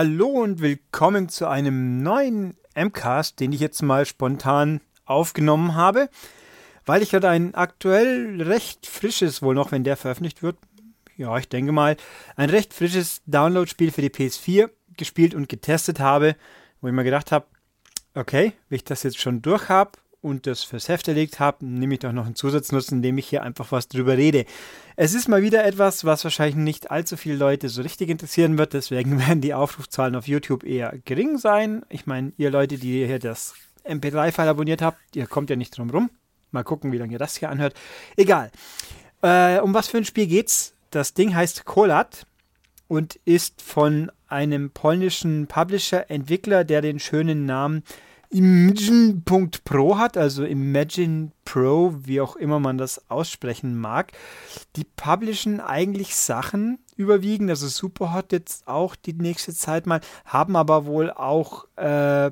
Hallo und willkommen zu einem neuen MCAST, den ich jetzt mal spontan aufgenommen habe, weil ich gerade ein aktuell recht frisches, wohl noch, wenn der veröffentlicht wird, ja, ich denke mal, ein recht frisches Download-Spiel für die PS4 gespielt und getestet habe, wo ich mir gedacht habe, okay, wenn ich das jetzt schon durch habe und das fürs Heft erlegt habe, nehme ich doch noch einen Zusatznutzen, indem ich hier einfach was drüber rede. Es ist mal wieder etwas, was wahrscheinlich nicht allzu viele Leute so richtig interessieren wird, deswegen werden die Aufrufzahlen auf YouTube eher gering sein. Ich meine, ihr Leute, die hier das MP3-File abonniert habt, ihr kommt ja nicht drum rum. Mal gucken, wie lange ihr das hier anhört. Egal. Äh, um was für ein Spiel geht's? Das Ding heißt Kolat und ist von einem polnischen Publisher, Entwickler, der den schönen Namen Imagine.pro hat, also Imagine Pro, wie auch immer man das aussprechen mag. Die publishen eigentlich Sachen überwiegend, also Superhot jetzt auch die nächste Zeit mal, haben aber wohl auch äh,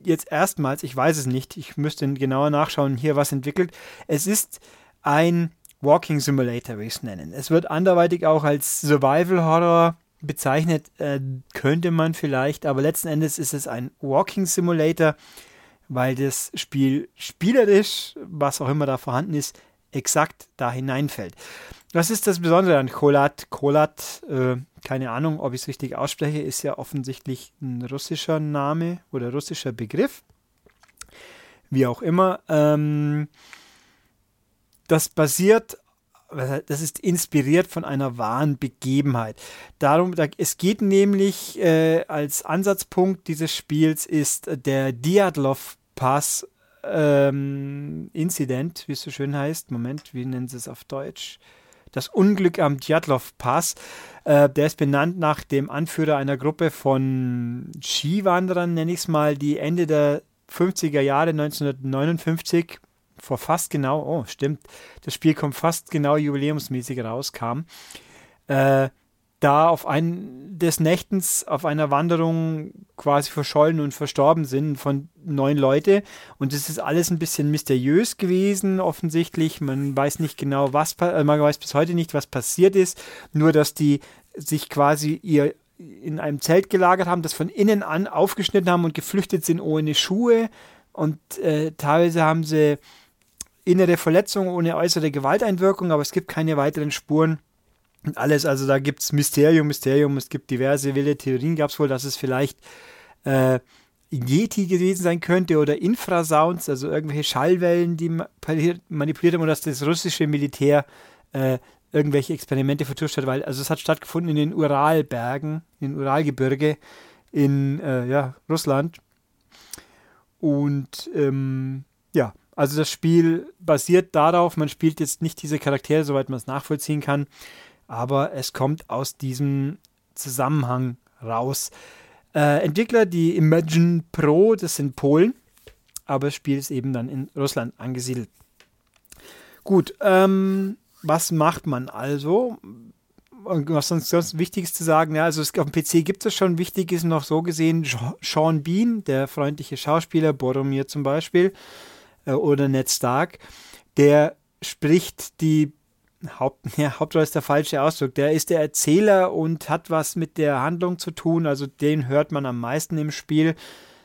jetzt erstmals, ich weiß es nicht, ich müsste genauer nachschauen, hier was entwickelt. Es ist ein Walking Simulator, wie ich es nennen. Es wird anderweitig auch als Survival Horror bezeichnet, äh, könnte man vielleicht, aber letzten Endes ist es ein Walking Simulator, weil das Spiel spielerisch, was auch immer da vorhanden ist, exakt da hineinfällt. Was ist das Besondere an Kolat? Kolat, äh, keine Ahnung, ob ich es richtig ausspreche, ist ja offensichtlich ein russischer Name oder russischer Begriff. Wie auch immer. Ähm, das basiert das ist inspiriert von einer wahren Begebenheit. Darum, es geht nämlich äh, als Ansatzpunkt dieses Spiels ist der Diatlov Pass ähm, Incident, wie es so schön heißt. Moment, wie nennen sie es auf Deutsch? Das Unglück am Djatlov Pass. Äh, der ist benannt nach dem Anführer einer Gruppe von Skiwanderern, nenne ich es mal, die Ende der 50er Jahre 1959 vor fast genau, oh, stimmt, das Spiel kommt fast genau jubiläumsmäßig rauskam, äh, da auf einen des Nächtens auf einer Wanderung quasi verschollen und verstorben sind von neun Leute. Und es ist alles ein bisschen mysteriös gewesen, offensichtlich. Man weiß nicht genau, was, äh, man weiß bis heute nicht, was passiert ist. Nur, dass die sich quasi ihr in einem Zelt gelagert haben, das von innen an aufgeschnitten haben und geflüchtet sind ohne Schuhe. Und äh, teilweise haben sie innere Verletzung ohne äußere Gewalteinwirkung, aber es gibt keine weiteren Spuren. Und alles, also da gibt es Mysterium, Mysterium, es gibt diverse wilde Theorien, gab es wohl, dass es vielleicht äh, Yeti gewesen sein könnte oder Infrasounds, also irgendwelche Schallwellen, die manipuliert haben und dass das russische Militär äh, irgendwelche Experimente vertuscht hat, weil also es hat stattgefunden in den Uralbergen, in den Uralgebirge in äh, ja, Russland. Und ähm, ja, also das Spiel basiert darauf, man spielt jetzt nicht diese Charaktere, soweit man es nachvollziehen kann, aber es kommt aus diesem Zusammenhang raus. Äh, Entwickler, die Imagine Pro, das sind Polen, aber das Spiel ist eben dann in Russland angesiedelt. Gut, ähm, was macht man also? Was sonst, sonst Wichtiges zu sagen, ja, also es, auf dem PC gibt es schon, wichtig ist noch so gesehen, Sean Bean, der freundliche Schauspieler, Boromir zum Beispiel, oder Ned Stark, der spricht die Haupt, ja, Hauptrolle ist der falsche Ausdruck. Der ist der Erzähler und hat was mit der Handlung zu tun. Also den hört man am meisten im Spiel.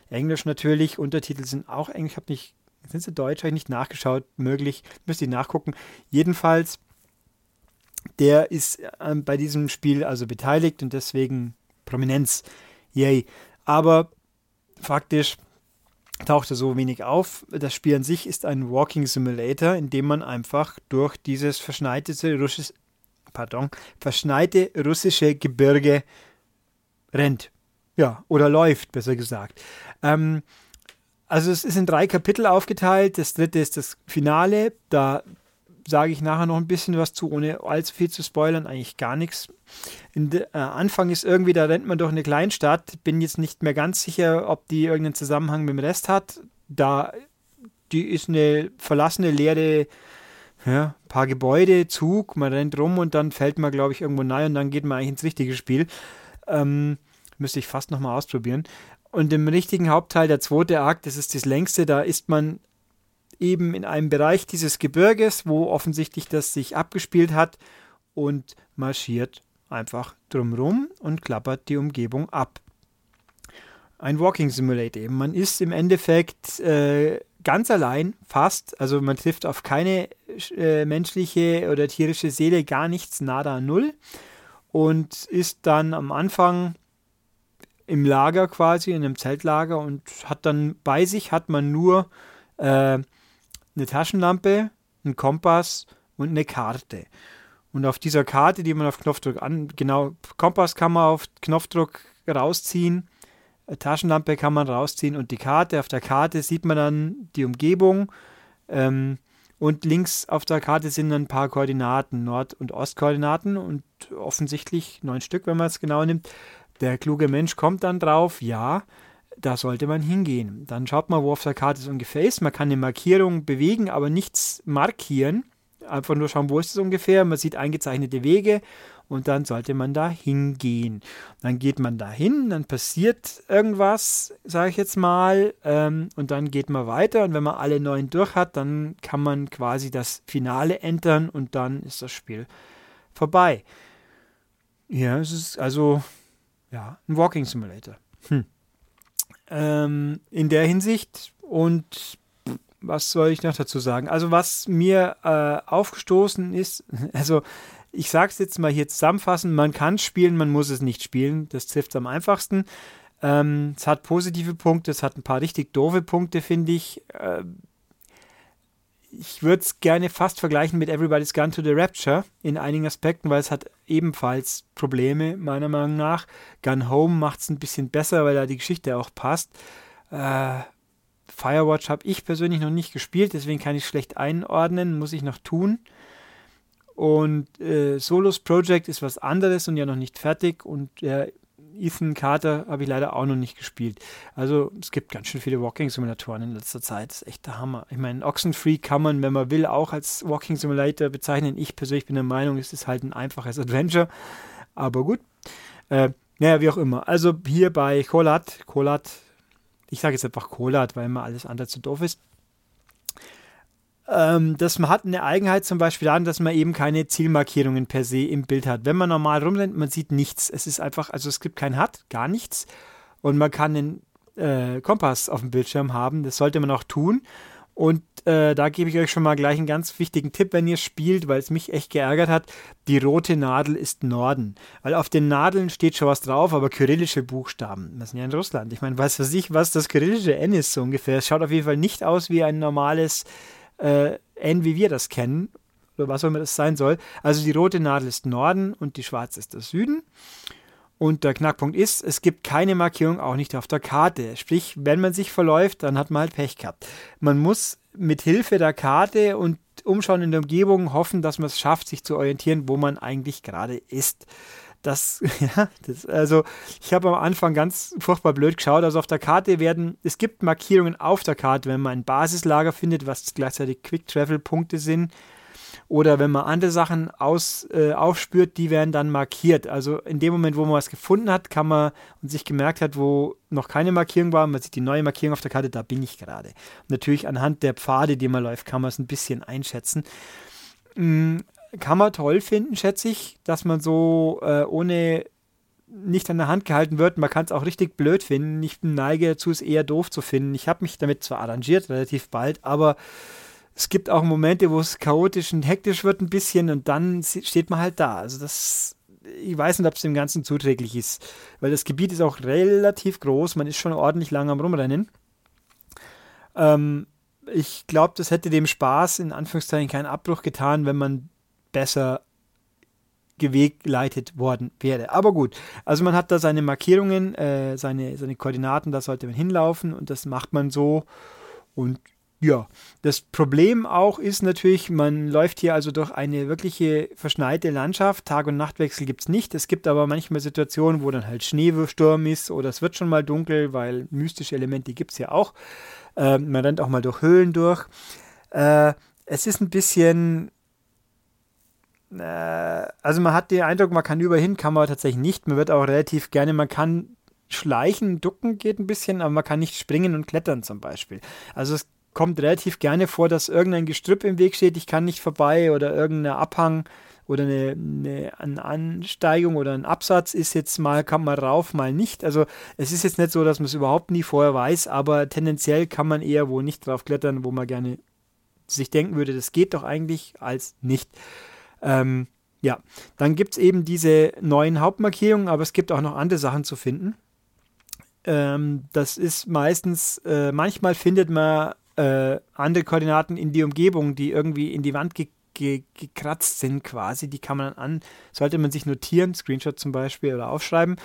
Englisch natürlich. Untertitel sind auch Englisch. Ich nicht, sind sie Deutsch? Habe ich nicht nachgeschaut. Möglich. Müsste ich nachgucken. Jedenfalls, der ist äh, bei diesem Spiel also beteiligt und deswegen Prominenz. Yay. Aber faktisch tauchte so wenig auf. Das Spiel an sich ist ein Walking Simulator, in dem man einfach durch dieses verschneite russische, pardon, verschneite russische Gebirge rennt. Ja, oder läuft, besser gesagt. Ähm, also es ist in drei Kapitel aufgeteilt. Das dritte ist das Finale. Da sage ich nachher noch ein bisschen was zu, ohne allzu viel zu spoilern, eigentlich gar nichts. De, äh, Anfang ist irgendwie, da rennt man durch eine Kleinstadt, bin jetzt nicht mehr ganz sicher, ob die irgendeinen Zusammenhang mit dem Rest hat. Da, die ist eine verlassene, leere, ja, paar Gebäude, Zug, man rennt rum und dann fällt man, glaube ich, irgendwo nahe und dann geht man eigentlich ins richtige Spiel. Ähm, müsste ich fast nochmal ausprobieren. Und im richtigen Hauptteil, der zweite Akt, das ist das längste, da ist man eben in einem Bereich dieses Gebirges, wo offensichtlich das sich abgespielt hat und marschiert einfach drumrum und klappert die Umgebung ab. Ein Walking Simulator eben. Man ist im Endeffekt äh, ganz allein, fast. Also man trifft auf keine äh, menschliche oder tierische Seele, gar nichts, nada, null. Und ist dann am Anfang im Lager quasi, in einem Zeltlager und hat dann bei sich hat man nur äh, eine Taschenlampe, einen Kompass und eine Karte. Und auf dieser Karte, die man auf Knopfdruck an, genau, Kompass kann man auf Knopfdruck rausziehen, Taschenlampe kann man rausziehen und die Karte. Auf der Karte sieht man dann die Umgebung. Ähm, und links auf der Karte sind dann ein paar Koordinaten, Nord- und Ostkoordinaten und offensichtlich neun Stück, wenn man es genau nimmt. Der kluge Mensch kommt dann drauf, ja, da sollte man hingehen. Dann schaut man, wo auf der Karte es ungefähr ist. Man kann eine Markierung bewegen, aber nichts markieren. Einfach nur schauen, wo ist es ungefähr. Man sieht eingezeichnete Wege und dann sollte man da hingehen. Dann geht man da hin, dann passiert irgendwas, sage ich jetzt mal, ähm, und dann geht man weiter. Und wenn man alle neun durch hat, dann kann man quasi das Finale entern und dann ist das Spiel vorbei. Ja, es ist also ja, ein Walking Simulator. Hm. Ähm, in der Hinsicht und was soll ich noch dazu sagen? Also was mir äh, aufgestoßen ist, also ich sage es jetzt mal hier zusammenfassend, man kann spielen, man muss es nicht spielen, das trifft es am einfachsten. Ähm, es hat positive Punkte, es hat ein paar richtig doofe Punkte, finde ich. Äh, ich würde es gerne fast vergleichen mit Everybody's Gone to the Rapture in einigen Aspekten, weil es hat ebenfalls Probleme, meiner Meinung nach. Gun Home macht es ein bisschen besser, weil da die Geschichte auch passt. Äh, Firewatch habe ich persönlich noch nicht gespielt, deswegen kann ich schlecht einordnen, muss ich noch tun. Und äh, Solos Project ist was anderes und ja noch nicht fertig und äh, Ethan Carter habe ich leider auch noch nicht gespielt. Also es gibt ganz schön viele Walking-Simulatoren in letzter Zeit. Das ist echt der Hammer. Ich meine, Oxenfree kann man, wenn man will, auch als Walking-Simulator bezeichnen. Ich persönlich bin der Meinung, es ist halt ein einfaches Adventure. Aber gut. Äh, naja, wie auch immer. Also hier bei Kolat, Kolat, ich sage jetzt einfach Kolat, weil immer alles andere zu doof ist. Ähm, das hat eine Eigenheit zum Beispiel daran, dass man eben keine Zielmarkierungen per se im Bild hat. Wenn man normal rumrennt, man sieht nichts. Es ist einfach, also es gibt kein HUD, gar nichts. Und man kann einen äh, Kompass auf dem Bildschirm haben. Das sollte man auch tun. Und äh, da gebe ich euch schon mal gleich einen ganz wichtigen Tipp, wenn ihr spielt, weil es mich echt geärgert hat. Die rote Nadel ist Norden. Weil auf den Nadeln steht schon was drauf, aber kyrillische Buchstaben. Das sind ja in Russland. Ich meine, weiß was ich, was das kyrillische N ist so ungefähr. Es schaut auf jeden Fall nicht aus wie ein normales äh, N, wie wir das kennen, oder was auch immer das sein soll. Also die rote Nadel ist Norden und die schwarze ist der Süden. Und der Knackpunkt ist, es gibt keine Markierung, auch nicht auf der Karte. Sprich, wenn man sich verläuft, dann hat man halt Pech gehabt. Man muss mit Hilfe der Karte und Umschauen in der Umgebung hoffen, dass man es schafft, sich zu orientieren, wo man eigentlich gerade ist. Das, ja, das, also ich habe am Anfang ganz furchtbar blöd geschaut. Also auf der Karte werden, es gibt Markierungen auf der Karte, wenn man ein Basislager findet, was gleichzeitig Quick-Travel-Punkte sind. Oder wenn man andere Sachen aus, äh, aufspürt, die werden dann markiert. Also in dem Moment, wo man was gefunden hat, kann man und sich gemerkt hat, wo noch keine Markierung war, man sieht die neue Markierung auf der Karte, da bin ich gerade. Natürlich anhand der Pfade, die man läuft, kann man es ein bisschen einschätzen. Kann man toll finden, schätze ich, dass man so äh, ohne nicht an der Hand gehalten wird. Man kann es auch richtig blöd finden. Ich neige dazu, es eher doof zu finden. Ich habe mich damit zwar arrangiert, relativ bald, aber es gibt auch Momente, wo es chaotisch und hektisch wird ein bisschen und dann steht man halt da. Also das, ich weiß nicht, ob es dem Ganzen zuträglich ist, weil das Gebiet ist auch relativ groß. Man ist schon ordentlich lang am Rumrennen. Ähm, ich glaube, das hätte dem Spaß in Anführungszeichen keinen Abbruch getan, wenn man besser gewegleitet worden wäre. Aber gut, also man hat da seine Markierungen, äh, seine, seine Koordinaten, da sollte man hinlaufen und das macht man so. Und ja, das Problem auch ist natürlich, man läuft hier also durch eine wirkliche verschneite Landschaft. Tag- und Nachtwechsel gibt es nicht. Es gibt aber manchmal Situationen, wo dann halt Schneesturm ist oder es wird schon mal dunkel, weil mystische Elemente gibt es ja auch. Äh, man rennt auch mal durch Höhlen durch. Äh, es ist ein bisschen also man hat den Eindruck, man kann überhin, kann man tatsächlich nicht. Man wird auch relativ gerne, man kann schleichen, ducken geht ein bisschen, aber man kann nicht springen und klettern zum Beispiel. Also es kommt relativ gerne vor, dass irgendein Gestrüpp im Weg steht, ich kann nicht vorbei oder irgendein Abhang oder eine, eine, eine Ansteigung oder ein Absatz ist jetzt mal, kann man rauf, mal nicht. Also es ist jetzt nicht so, dass man es überhaupt nie vorher weiß, aber tendenziell kann man eher wo nicht drauf klettern, wo man gerne sich denken würde, das geht doch eigentlich, als nicht. Ähm, ja, dann gibt es eben diese neuen Hauptmarkierungen, aber es gibt auch noch andere Sachen zu finden. Ähm, das ist meistens, äh, manchmal findet man äh, andere Koordinaten in die Umgebung, die irgendwie in die Wand ge ge gekratzt sind quasi. Die kann man an, sollte man sich notieren, Screenshot zum Beispiel oder aufschreiben,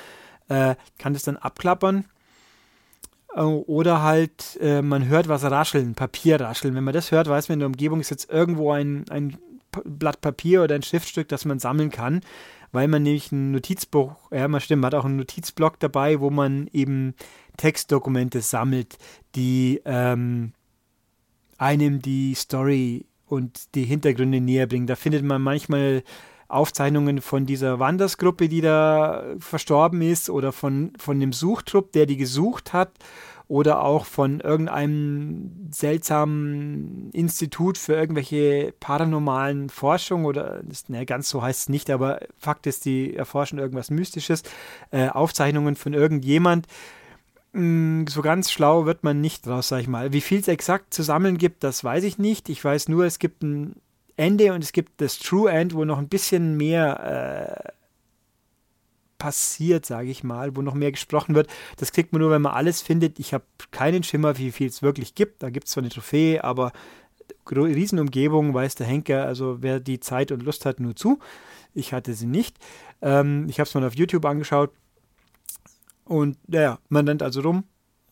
äh, kann das dann abklappern. Äh, oder halt, äh, man hört was rascheln, Papier rascheln. Wenn man das hört, weiß man, in der Umgebung ist jetzt irgendwo ein, ein Blatt Papier oder ein Schriftstück, das man sammeln kann, weil man nämlich ein Notizbuch, ja, man stimmt, man hat auch einen Notizblock dabei, wo man eben Textdokumente sammelt, die ähm, einem die Story und die Hintergründe näher bringen. Da findet man manchmal Aufzeichnungen von dieser Wandersgruppe, die da verstorben ist, oder von, von dem Suchtrupp, der die gesucht hat, oder auch von irgendeinem seltsamen Institut für irgendwelche paranormalen Forschung oder ne, ganz so heißt es nicht, aber Fakt ist, die erforschen irgendwas Mystisches, äh, Aufzeichnungen von irgendjemand, Mm, so ganz schlau wird man nicht draus, sag ich mal. Wie viel es exakt zu sammeln gibt, das weiß ich nicht. Ich weiß nur, es gibt ein Ende und es gibt das True End, wo noch ein bisschen mehr äh, passiert, sage ich mal, wo noch mehr gesprochen wird. Das kriegt man nur, wenn man alles findet. Ich habe keinen Schimmer, wie viel es wirklich gibt. Da gibt es zwar eine Trophäe, aber Riesenumgebung weiß der Henker, also wer die Zeit und Lust hat, nur zu. Ich hatte sie nicht. Ähm, ich habe es mal auf YouTube angeschaut und naja, man rennt also rum,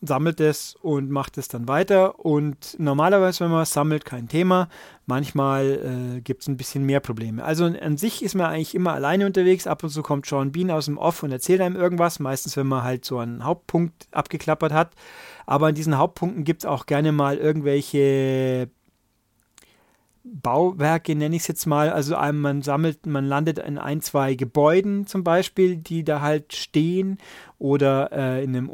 sammelt es und macht es dann weiter. Und normalerweise, wenn man es sammelt, kein Thema. Manchmal äh, gibt es ein bisschen mehr Probleme. Also an sich ist man eigentlich immer alleine unterwegs. Ab und zu kommt Sean Bean aus dem Off und erzählt einem irgendwas. Meistens, wenn man halt so einen Hauptpunkt abgeklappert hat. Aber an diesen Hauptpunkten gibt es auch gerne mal irgendwelche Bauwerke, nenne ich es jetzt mal. Also man sammelt, man landet in ein, zwei Gebäuden zum Beispiel, die da halt stehen oder äh, in einem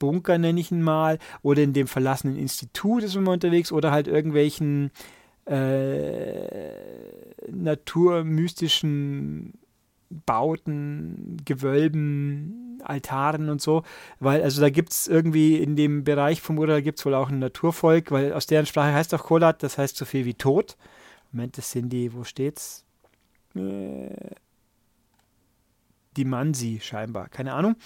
Untergrundbunker, nenne ich ihn mal, oder in dem verlassenen Institut ist man unterwegs oder halt irgendwelchen äh, naturmystischen Bauten, Gewölben, Altaren und so, weil also da gibt es irgendwie in dem Bereich vom Ural gibt es wohl auch ein Naturvolk, weil aus deren Sprache heißt auch Kolat, das heißt so viel wie Tod. Moment, das sind die, wo steht's? Äh, die Mansi scheinbar, keine Ahnung.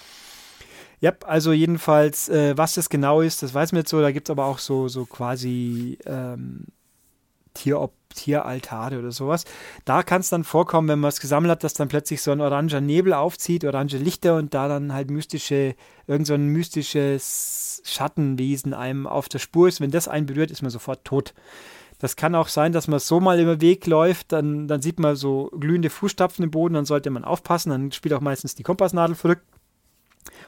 Ja, also jedenfalls, äh, was das genau ist, das weiß man jetzt so, da gibt es aber auch so, so quasi ähm, Tierop Tieraltare oder sowas. Da kann es dann vorkommen, wenn man es gesammelt hat, dass dann plötzlich so ein oranger Nebel aufzieht, orange Lichter und da dann halt mystische, irgend so ein mystisches Schattenwesen einem auf der Spur ist. Wenn das einen berührt, ist man sofort tot. Das kann auch sein, dass man so mal über Weg läuft, dann, dann sieht man so glühende Fußstapfen im Boden, dann sollte man aufpassen, dann spielt auch meistens die Kompassnadel verrückt.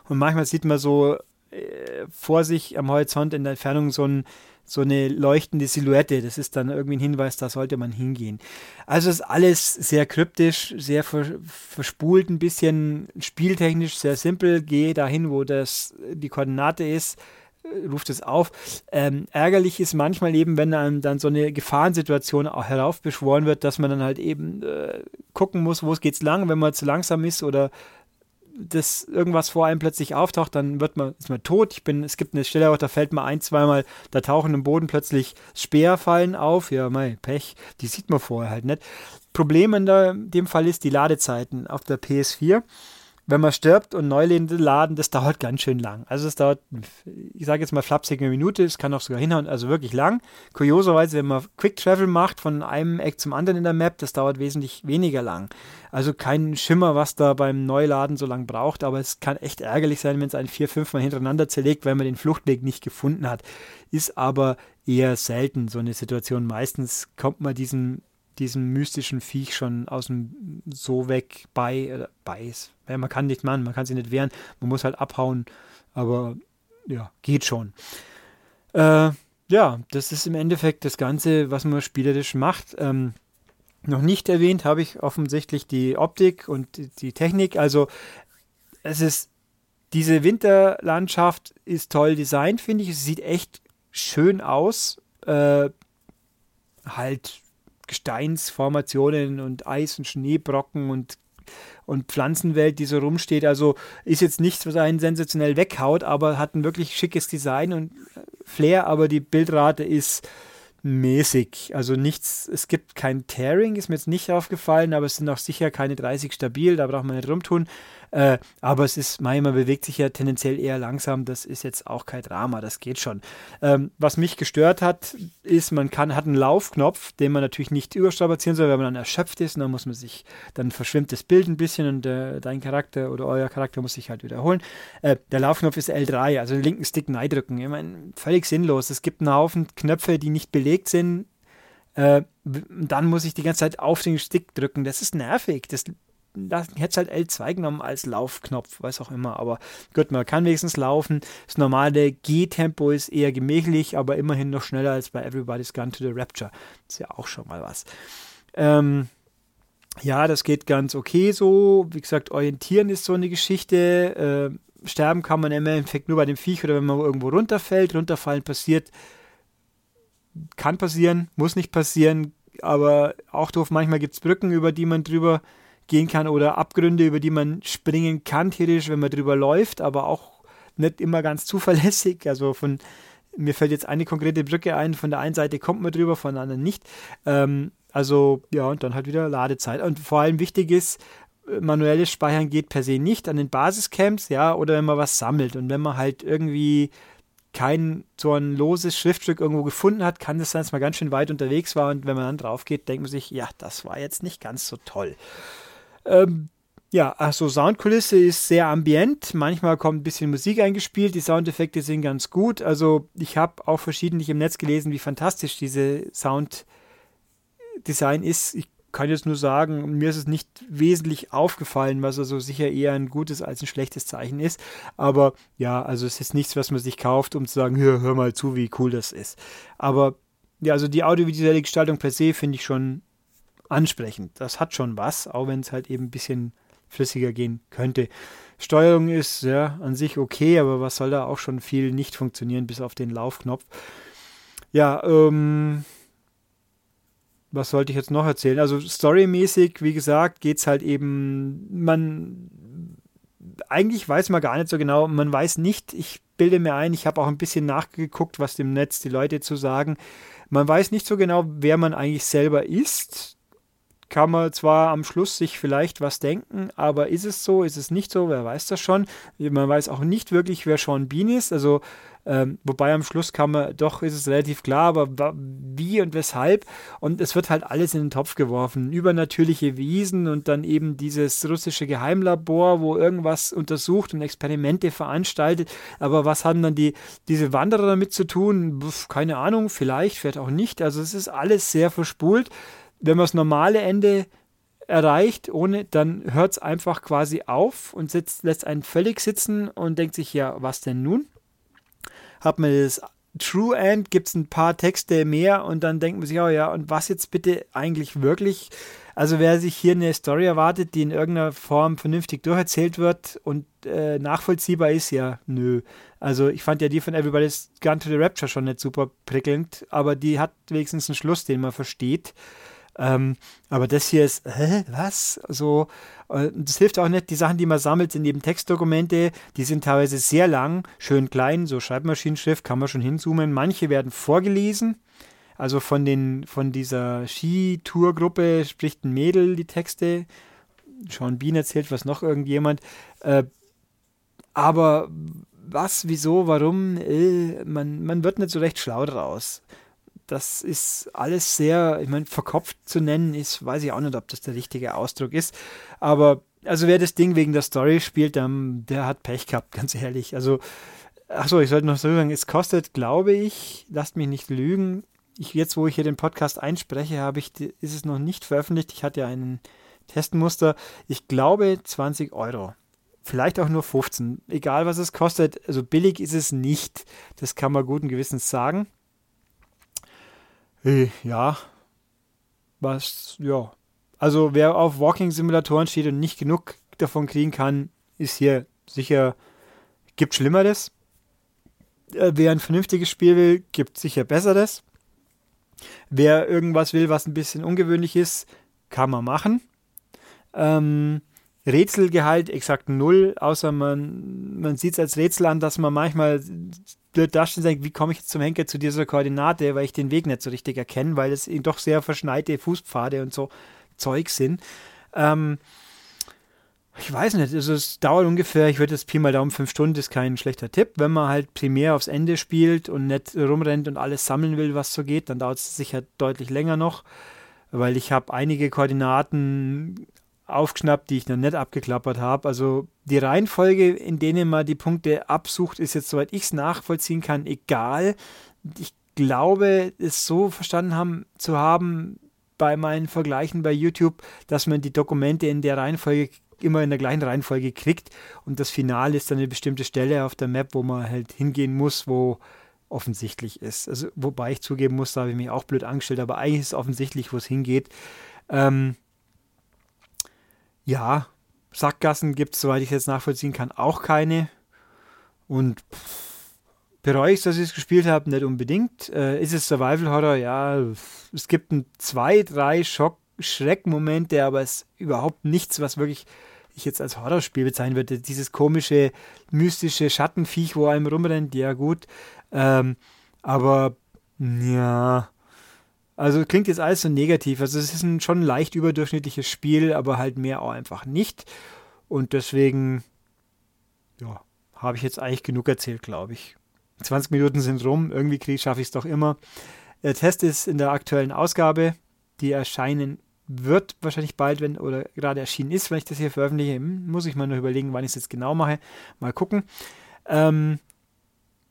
Und manchmal sieht man so äh, vor sich am Horizont in der Entfernung so ein so eine leuchtende Silhouette. Das ist dann irgendwie ein Hinweis, da sollte man hingehen. Also ist alles sehr kryptisch, sehr verspult, ein bisschen spieltechnisch sehr simpel. Gehe dahin, wo das die Koordinate ist, äh, ruft es auf. Ähm, ärgerlich ist manchmal eben, wenn einem dann so eine Gefahrensituation auch heraufbeschworen wird, dass man dann halt eben äh, gucken muss, wo es geht's lang, wenn man zu langsam ist oder das irgendwas vor einem plötzlich auftaucht, dann wird man, ist man tot. Ich bin, es gibt eine Stelle da fällt man ein, zweimal, da tauchen im Boden plötzlich Speerfallen auf. Ja, mei, Pech, die sieht man vorher halt nicht. Problem in der, dem Fall ist die Ladezeiten auf der PS4 wenn man stirbt und neu laden, das dauert ganz schön lang. Also es dauert, ich sage jetzt mal flapsig eine Minute, es kann auch sogar hinhauen, also wirklich lang. Kurioserweise, wenn man Quick Travel macht von einem Eck zum anderen in der Map, das dauert wesentlich weniger lang. Also kein Schimmer, was da beim Neuladen so lang braucht, aber es kann echt ärgerlich sein, wenn es einen vier, fünf Mal hintereinander zerlegt, weil man den Fluchtweg nicht gefunden hat. Ist aber eher selten so eine Situation. Meistens kommt man diesen diesem mystischen Viech schon aus dem so weg bei, äh, beiß. Ja, man kann nicht machen, man kann sie nicht wehren, man muss halt abhauen, aber ja, geht schon. Äh, ja, das ist im Endeffekt das Ganze, was man spielerisch macht. Ähm, noch nicht erwähnt habe ich offensichtlich die Optik und die Technik. Also es ist diese Winterlandschaft ist toll designt, finde ich. Es sieht echt schön aus. Äh, halt Gesteinsformationen und Eis- und Schneebrocken und und Pflanzenwelt, die so rumsteht. Also ist jetzt nichts, was einen sensationell weghaut, aber hat ein wirklich schickes Design und Flair, aber die Bildrate ist mäßig. Also nichts, es gibt kein Tearing, ist mir jetzt nicht aufgefallen, aber es sind auch sicher keine 30 stabil, da braucht man nicht rumtun. Äh, aber es ist, manchmal bewegt sich ja tendenziell eher langsam, das ist jetzt auch kein Drama, das geht schon. Ähm, was mich gestört hat, ist, man kann, hat einen Laufknopf, den man natürlich nicht überstrapazieren soll, wenn man dann erschöpft ist, und dann muss man sich, dann verschwimmt das Bild ein bisschen und äh, dein Charakter oder euer Charakter muss sich halt wiederholen. Äh, der Laufknopf ist L3, also den linken Stick neidrücken. Ich meine, völlig sinnlos. Es gibt einen Haufen Knöpfe, die nicht belegt sind, äh, dann muss ich die ganze Zeit auf den Stick drücken. Das ist nervig. Das da hätte halt L2 genommen als Laufknopf, weiß auch immer. Aber gut, man kann wenigstens laufen. Das normale G-Tempo ist eher gemächlich, aber immerhin noch schneller als bei Everybody's Gone to the Rapture. Ist ja auch schon mal was. Ähm, ja, das geht ganz okay so. Wie gesagt, orientieren ist so eine Geschichte. Äh, sterben kann man im Endeffekt nur bei dem Viech oder wenn man irgendwo runterfällt. Runterfallen passiert, kann passieren, muss nicht passieren, aber auch doof. Manchmal gibt es Brücken, über die man drüber gehen kann oder Abgründe, über die man springen kann, theoretisch, wenn man drüber läuft, aber auch nicht immer ganz zuverlässig. Also von mir fällt jetzt eine konkrete Brücke ein, von der einen Seite kommt man drüber, von der anderen nicht. Ähm, also ja, und dann halt wieder Ladezeit. Und vor allem wichtig ist, manuelles Speichern geht per se nicht an den Basiscamps, ja, oder wenn man was sammelt. Und wenn man halt irgendwie kein so ein loses Schriftstück irgendwo gefunden hat, kann das sein, dass man ganz schön weit unterwegs war und wenn man dann drauf geht, denkt man sich, ja, das war jetzt nicht ganz so toll. Ähm, ja, also Soundkulisse ist sehr ambient. Manchmal kommt ein bisschen Musik eingespielt. Die Soundeffekte sind ganz gut. Also ich habe auch verschiedentlich im Netz gelesen, wie fantastisch diese Sounddesign ist. Ich kann jetzt nur sagen, mir ist es nicht wesentlich aufgefallen, was also sicher eher ein gutes als ein schlechtes Zeichen ist. Aber ja, also es ist nichts, was man sich kauft, um zu sagen, hör, hör mal zu, wie cool das ist. Aber ja, also die audiovisuelle Gestaltung per se finde ich schon ansprechend. Das hat schon was, auch wenn es halt eben ein bisschen flüssiger gehen könnte. Steuerung ist ja an sich okay, aber was soll da auch schon viel nicht funktionieren, bis auf den Laufknopf. Ja, ähm, was sollte ich jetzt noch erzählen? Also storymäßig, wie gesagt, geht es halt eben, man eigentlich weiß man gar nicht so genau, man weiß nicht, ich bilde mir ein, ich habe auch ein bisschen nachgeguckt, was dem Netz die Leute zu sagen. Man weiß nicht so genau, wer man eigentlich selber ist kann man zwar am Schluss sich vielleicht was denken, aber ist es so, ist es nicht so, wer weiß das schon. Man weiß auch nicht wirklich, wer Sean Bean ist, also ähm, wobei am Schluss kann man, doch ist es relativ klar, aber wie und weshalb und es wird halt alles in den Topf geworfen. Übernatürliche Wesen und dann eben dieses russische Geheimlabor, wo irgendwas untersucht und Experimente veranstaltet, aber was haben dann die, diese Wanderer damit zu tun? Puh, keine Ahnung, vielleicht, vielleicht auch nicht, also es ist alles sehr verspult wenn man das normale Ende erreicht, ohne, dann hört es einfach quasi auf und sitzt, lässt einen völlig sitzen und denkt sich, ja, was denn nun? Hat man das True End, gibt es ein paar Texte mehr und dann denkt man sich, oh ja, und was jetzt bitte eigentlich wirklich? Also wer sich hier eine Story erwartet, die in irgendeiner Form vernünftig durcherzählt wird und äh, nachvollziehbar ist, ja, nö. Also ich fand ja die von Everybody's Gone to the Rapture schon nicht super prickelnd, aber die hat wenigstens einen Schluss, den man versteht. Ähm, aber das hier ist, hä, was? So, äh, das hilft auch nicht. Die Sachen, die man sammelt, sind eben Textdokumente, die sind teilweise sehr lang, schön klein, so Schreibmaschinenschrift, kann man schon hinzoomen. Manche werden vorgelesen. Also von, den, von dieser Skitour-Gruppe spricht ein Mädel die Texte. Sean Bean erzählt was noch irgendjemand. Äh, aber was, wieso, warum, äh, man, man wird nicht so recht schlau draus das ist alles sehr, ich meine, verkopft zu nennen, ist, weiß ich auch nicht, ob das der richtige Ausdruck ist. Aber also wer das Ding wegen der Story spielt, der, der hat Pech gehabt, ganz ehrlich. Also, achso, ich sollte noch so sagen, es kostet, glaube ich, lasst mich nicht lügen, ich, jetzt, wo ich hier den Podcast einspreche, habe ich, ist es noch nicht veröffentlicht. Ich hatte ja einen Testmuster. Ich glaube 20 Euro. Vielleicht auch nur 15. Egal was es kostet. Also billig ist es nicht. Das kann man guten Gewissens sagen. Äh, ja. Was, ja. Also wer auf Walking-Simulatoren steht und nicht genug davon kriegen kann, ist hier sicher, gibt Schlimmeres. Äh, wer ein vernünftiges Spiel will, gibt sicher Besseres. Wer irgendwas will, was ein bisschen ungewöhnlich ist, kann man machen. Ähm, Rätselgehalt exakt null, außer man, man sieht es als Rätsel an, dass man manchmal blöd dasteht und sagt, wie komme ich jetzt zum Henker zu dieser Koordinate, weil ich den Weg nicht so richtig erkenne, weil es doch sehr verschneite Fußpfade und so Zeug sind. Ähm, ich weiß nicht, also es dauert ungefähr, ich würde jetzt Pi mal Daumen, fünf Stunden ist kein schlechter Tipp. Wenn man halt primär aufs Ende spielt und nicht rumrennt und alles sammeln will, was so geht, dann dauert es sicher deutlich länger noch, weil ich habe einige Koordinaten aufgeschnappt, die ich noch nicht abgeklappert habe. Also die Reihenfolge, in denen man die Punkte absucht, ist jetzt, soweit ich es nachvollziehen kann, egal. Ich glaube, es so verstanden haben, zu haben bei meinen Vergleichen bei YouTube, dass man die Dokumente in der Reihenfolge immer in der gleichen Reihenfolge kriegt und das Finale ist dann eine bestimmte Stelle auf der Map, wo man halt hingehen muss, wo offensichtlich ist. Also, wobei ich zugeben muss, da habe ich mich auch blöd angestellt, aber eigentlich ist es offensichtlich, wo es hingeht. Ähm, ja, Sackgassen gibt es, soweit ich jetzt nachvollziehen kann, auch keine. Und bereue ich, dass ich es gespielt habe? Nicht unbedingt. Äh, ist es Survival Horror? Ja, es gibt ein, zwei, drei Schock Schreckmomente, aber es ist überhaupt nichts, was wirklich ich jetzt als Horrorspiel bezeichnen würde. Dieses komische, mystische Schattenviech, wo einem rumrennt, ja gut. Ähm, aber ja, also klingt jetzt alles so negativ. Also es ist ein schon leicht überdurchschnittliches Spiel, aber halt mehr auch einfach nicht. Und deswegen, ja, habe ich jetzt eigentlich genug erzählt, glaube ich. 20 Minuten sind rum, irgendwie schaffe ich es doch immer. Der Test ist in der aktuellen Ausgabe. Die erscheinen wird wahrscheinlich bald, wenn oder gerade erschienen ist, wenn ich das hier veröffentliche, hm, muss ich mal noch überlegen, wann ich es jetzt genau mache. Mal gucken. Ähm,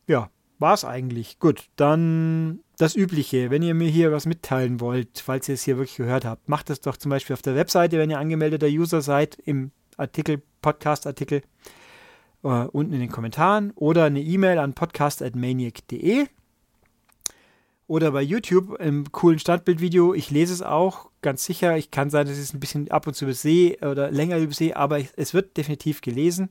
ja, war es eigentlich. Gut, dann das Übliche. Wenn ihr mir hier was mitteilen wollt, falls ihr es hier wirklich gehört habt, macht das doch zum Beispiel auf der Webseite, wenn ihr angemeldeter User seid, im Artikel, Podcast-Artikel, äh, unten in den Kommentaren oder eine E-Mail an podcast.maniac.de oder bei YouTube im coolen Standbildvideo. Ich lese es auch, ganz sicher. Ich kann sein, dass ich es ein bisschen ab und zu übersehe oder länger übersehe, aber es wird definitiv gelesen.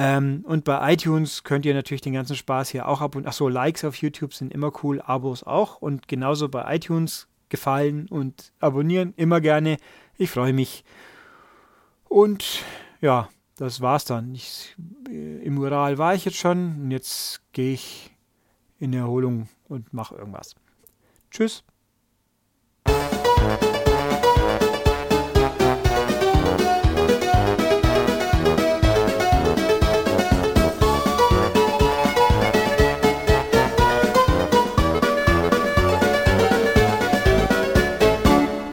Ähm, und bei iTunes könnt ihr natürlich den ganzen Spaß hier auch ab und ach so, Likes auf YouTube sind immer cool, Abos auch und genauso bei iTunes gefallen und abonnieren immer gerne. Ich freue mich. Und ja, das war's dann. Ich, äh, Im Ural war ich jetzt schon und jetzt gehe ich in Erholung und mache irgendwas. Tschüss.